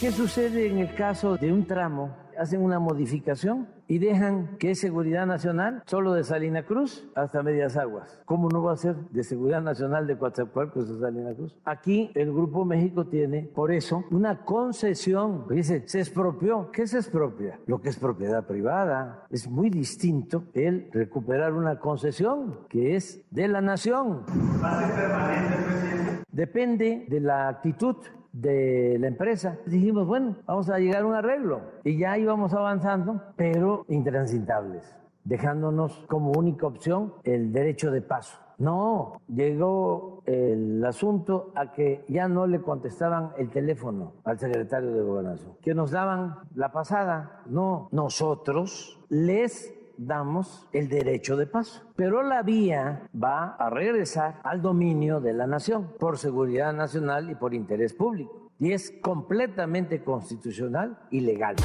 ¿Qué sucede en el caso de un tramo? Hacen una modificación y dejan que es seguridad nacional solo de Salina Cruz hasta Medias Aguas. ¿Cómo no va a ser de seguridad nacional de Coatzacoalcos a Salina Cruz? Aquí el Grupo México tiene, por eso, una concesión. Dice, se expropió. ¿Qué se expropia? Lo que es propiedad privada. Es muy distinto el recuperar una concesión que es de la nación. ¿Va a ser permanente, presidente? Depende de la actitud de la empresa. Dijimos, bueno, vamos a llegar a un arreglo. Y ya íbamos avanzando, pero intransitables, dejándonos como única opción el derecho de paso. No, llegó el asunto a que ya no le contestaban el teléfono al secretario de gobernación, que nos daban la pasada. No, nosotros les damos el derecho de paso. Pero la vía va a regresar al dominio de la nación por seguridad nacional y por interés público. Y es completamente constitucional y legal.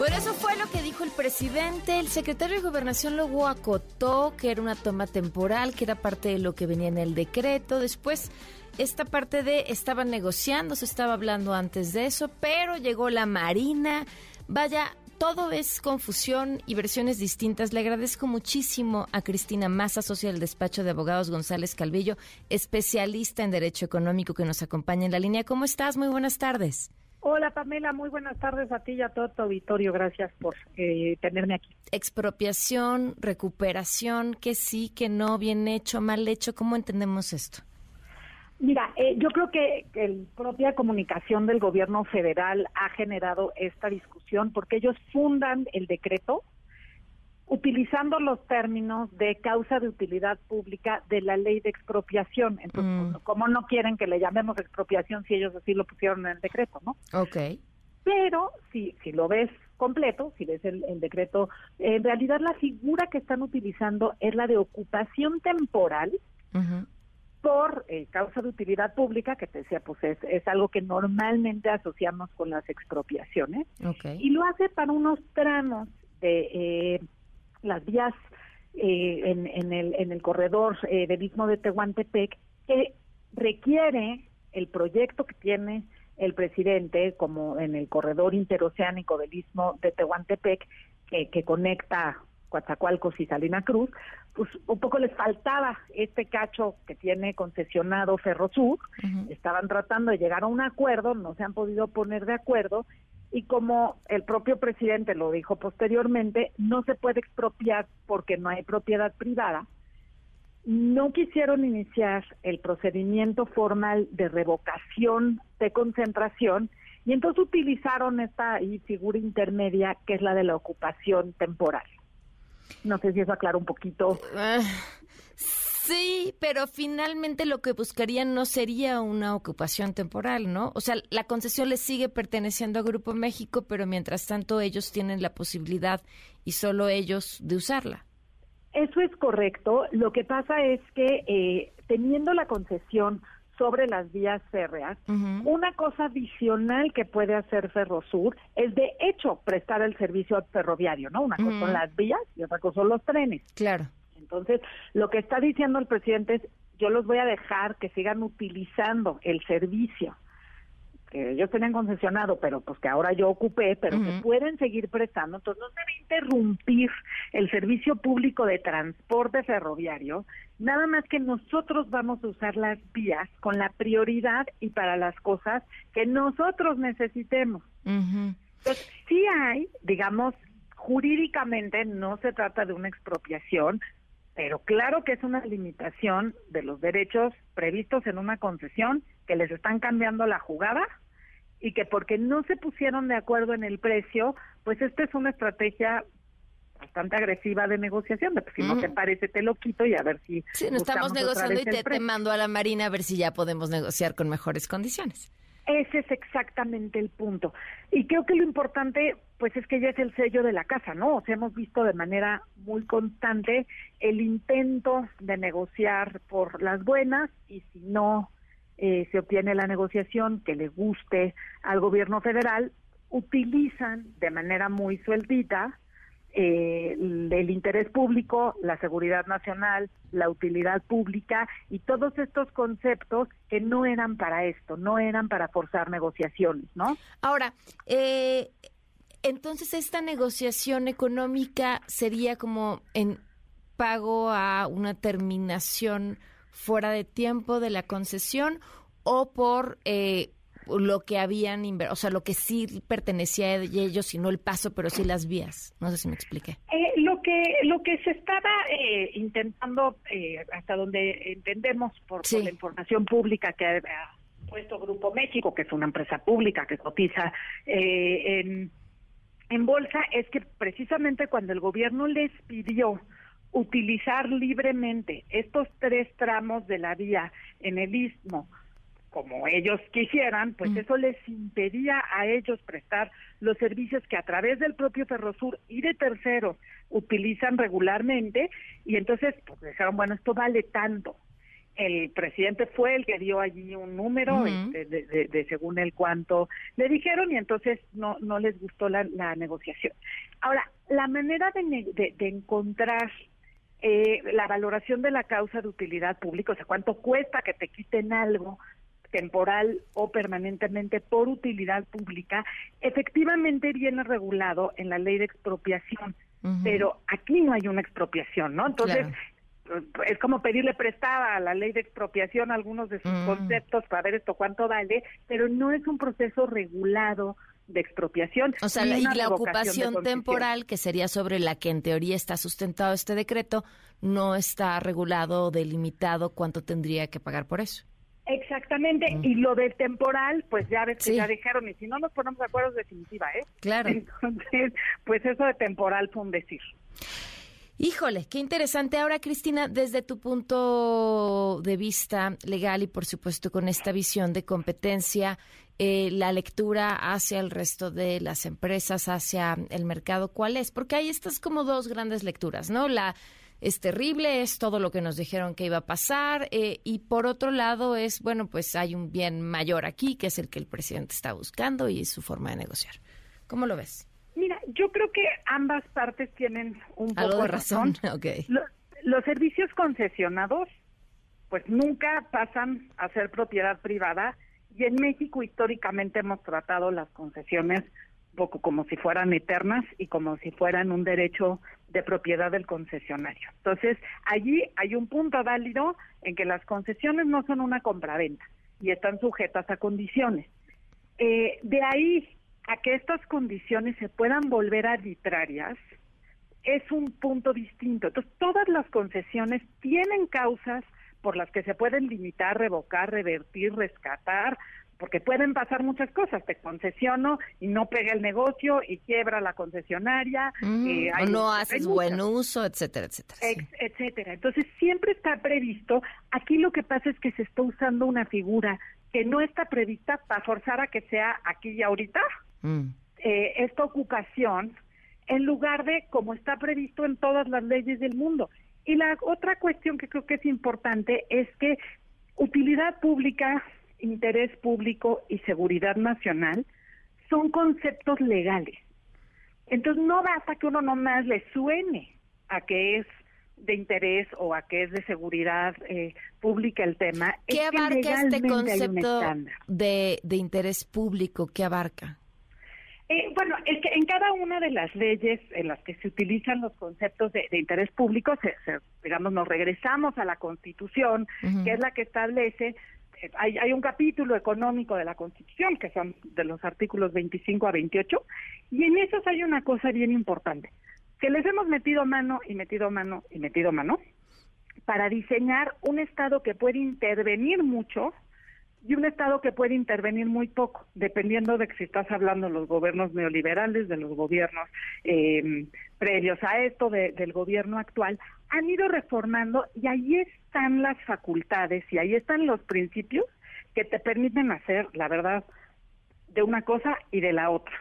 Por eso fue lo que dijo el presidente. El secretario de Gobernación luego acotó que era una toma temporal, que era parte de lo que venía en el decreto. Después, esta parte de estaban negociando, se estaba hablando antes de eso, pero llegó la Marina. Vaya, todo es confusión y versiones distintas. Le agradezco muchísimo a Cristina Massa, socia del despacho de abogados González Calvillo, especialista en Derecho Económico que nos acompaña en la línea. ¿Cómo estás? Muy buenas tardes. Hola Pamela, muy buenas tardes a ti y a todo tu auditorio. Gracias por eh, tenerme aquí. Expropiación, recuperación, que sí, que no, bien hecho, mal hecho. ¿Cómo entendemos esto? Mira, eh, yo creo que, la propia comunicación del gobierno federal ha generado esta discusión porque ellos fundan el decreto utilizando los términos de causa de utilidad pública de la ley de expropiación. Entonces, mm. pues, ¿cómo no quieren que le llamemos expropiación si ellos así lo pusieron en el decreto, no? Ok. Pero si, si lo ves completo, si ves el, decreto, en realidad la figura que están utilizando es la de ocupación temporal por eh, causa de utilidad pública, que te decía, pues es, algo que normalmente asociamos con las expropiaciones, y lo hace para unos tramos de eh, las vías eh, en, el, en el corredor del Istmo de Tehuantepec, que requiere el proyecto que tiene el presidente, como en el corredor interoceánico del Istmo de Tehuantepec, que, que conecta Coatzacoalcos y Salina Cruz, pues un poco les faltaba este cacho que tiene concesionado Ferrosur, estaban tratando de llegar a un acuerdo, no se han podido poner de acuerdo y como el propio presidente lo dijo posteriormente, no se puede expropiar porque no hay propiedad privada. No quisieron iniciar el procedimiento formal de revocación de concentración y entonces utilizaron esta figura intermedia que es la de la ocupación temporal. No sé si eso aclara un poquito. Ah, sí, pero finalmente lo que buscarían no sería una ocupación temporal, ¿no? O sea, la concesión le sigue perteneciendo a Grupo México, pero mientras tanto ellos tienen la posibilidad y solo ellos de usarla. Eso es correcto. Lo que pasa es que eh, teniendo la concesión sobre las vías férreas, una cosa adicional que puede hacer Ferrosur es de hecho prestar el servicio ferroviario, ¿no? Una cosa son las vías y otra cosa son los trenes. Claro. Entonces, lo que está diciendo el presidente es, yo los voy a dejar que sigan utilizando el servicio que ellos tenían concesionado, pero pues que ahora yo ocupé, pero que pueden seguir prestando, entonces no se debe interrumpir el servicio público de transporte ferroviario, nada más que nosotros vamos a usar las vías con la prioridad y para las cosas que nosotros necesitemos. Entonces, sí hay, digamos, jurídicamente no se trata de una expropiación, pero claro que es una limitación de los derechos previstos en una concesión que les están cambiando la jugada y que porque no se pusieron de acuerdo en el precio, pues esta es una estrategia bastante agresiva de negociación, de pues si no te parece te lo quito y a ver si... Sí, no estamos negociando y te, te mando a la Marina a ver si ya podemos negociar con mejores condiciones. Ese es exactamente el punto. Y creo que lo importante, pues es que ya es el sello de la casa, ¿no? O sea, hemos visto de manera muy constante el intento de negociar por las buenas y si no eh, se obtiene la negociación que le guste al gobierno federal, utilizan de manera muy sueltita eh, el interés público, la seguridad nacional, la utilidad pública y todos estos conceptos que no eran para esto, no eran para forzar negociaciones, ¿no? Ahora, eh, entonces esta negociación económica sería como en pago a una terminación fuera de tiempo de la concesión o por eh, lo que habían, o sea, lo que sí pertenecía a ellos y no el paso, pero sí las vías. No sé si me expliqué. Eh, lo que lo que se estaba eh, intentando, eh, hasta donde entendemos por, la información pública que ha, puesto Grupo México, que es una empresa pública que cotiza en, en bolsa, es que precisamente cuando el gobierno les pidió utilizar libremente estos tres tramos de la vía en el istmo como ellos quisieran, pues mm. eso les impedía a ellos prestar los servicios que a través del propio Ferrosur y de terceros utilizan regularmente y entonces pues dijeron, bueno, esto vale tanto. El presidente fue el que dio allí un número este, de, según el cuánto le dijeron y entonces no no les gustó la, negociación. Ahora, la manera de, de encontrar eh, la valoración de la causa de utilidad pública, o sea, cuánto cuesta que te quiten algo temporal o permanentemente por utilidad pública, efectivamente viene regulado en la ley de expropiación, pero aquí no hay una expropiación, ¿no? Entonces, es como pedirle prestada a la ley de expropiación algunos de sus mm. conceptos para ver esto cuánto vale, pero no es un proceso regulado de expropiación. O sea, y la ocupación temporal, que sería sobre la que en teoría está sustentado este decreto, no está regulado o delimitado cuánto tendría que pagar por eso. Exactamente, y lo del temporal, pues ya ves que ya dijeron, y si no nos ponemos de acuerdo es definitiva, ¿eh? Claro. Entonces, pues eso de temporal fue un decir. Híjole, qué interesante. Ahora, Cristina, desde tu punto de vista legal y por supuesto con esta visión de competencia, eh, la lectura hacia el resto de las empresas, hacia el mercado, ¿cuál es? Porque hay estas como dos grandes lecturas, ¿no? La es terrible, es todo lo que nos dijeron que iba a pasar, eh, y por otro lado es, bueno, pues hay un bien mayor aquí, que es el que el presidente está buscando y su forma de negociar. ¿Cómo lo ves? Mira, yo creo que ambas partes tienen un poco de razón. los servicios concesionados, pues nunca pasan a ser propiedad privada, y en México históricamente hemos tratado las concesiones poco como si fueran eternas y como si fueran un derecho de propiedad del concesionario. Entonces, allí hay un punto válido en que las concesiones no son una compraventa y están sujetas a condiciones. Eh, de ahí a que estas condiciones se puedan volver arbitrarias es un punto distinto. Entonces, todas las concesiones tienen causas por las que se pueden limitar, revocar, revertir, rescatar porque pueden pasar muchas cosas, te concesiono y no pega el negocio y quiebra la concesionaria. Mm, eh, o no haces buen uso, etcétera, etcétera. Etcétera. Entonces siempre está previsto, aquí lo que pasa es que se está usando una figura que no está prevista para forzar a que sea aquí y ahorita mm. eh, esta ocupación, en lugar de como está previsto en todas las leyes del mundo. Y la otra cuestión que creo que es importante es que utilidad pública interés público y seguridad nacional son conceptos legales. Entonces no basta que uno nomás le suene a que es de interés o a que es de seguridad eh, pública el tema. ¿Qué abarca este concepto de, de interés público? ¿Qué abarca? Eh, bueno, es que en cada una de las leyes en las que se utilizan los conceptos de, interés público, digamos, nos regresamos a la Constitución, que es la que establece hay, un capítulo económico de la Constitución, que son de los artículos 25 a 28, y en esos hay una cosa bien importante, que les hemos metido mano y metido mano y metido mano para diseñar un Estado que puede intervenir mucho y un Estado que puede intervenir muy poco, dependiendo de que si estás hablando de los gobiernos neoliberales, de los gobiernos eh, previos a esto, del gobierno actual, han ido reformando y ahí están las facultades y ahí están los principios que te permiten hacer, la verdad, de una cosa y de la otra,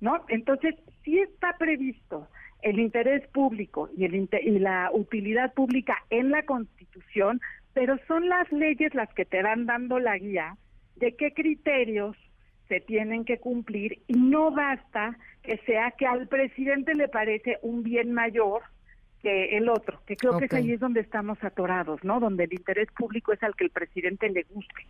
¿no? Entonces, sí está previsto el interés público y, el y la utilidad pública en la Constitución, pero son las leyes las que te van dando la guía de qué criterios se tienen que cumplir y no basta que sea que al presidente le parece un bien mayor que el otro, que creo que ahí es donde estamos atorados, ¿no? Donde el interés público es al que el presidente le guste.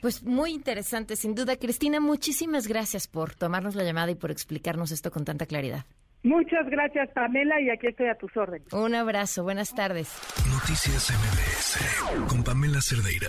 Pues muy interesante, sin duda. Cristina, muchísimas gracias por tomarnos la llamada y por explicarnos esto con tanta claridad. Muchas gracias, Pamela, y aquí estoy a tus órdenes. Un abrazo, buenas tardes. Noticias MBS con Pamela Cerdeira.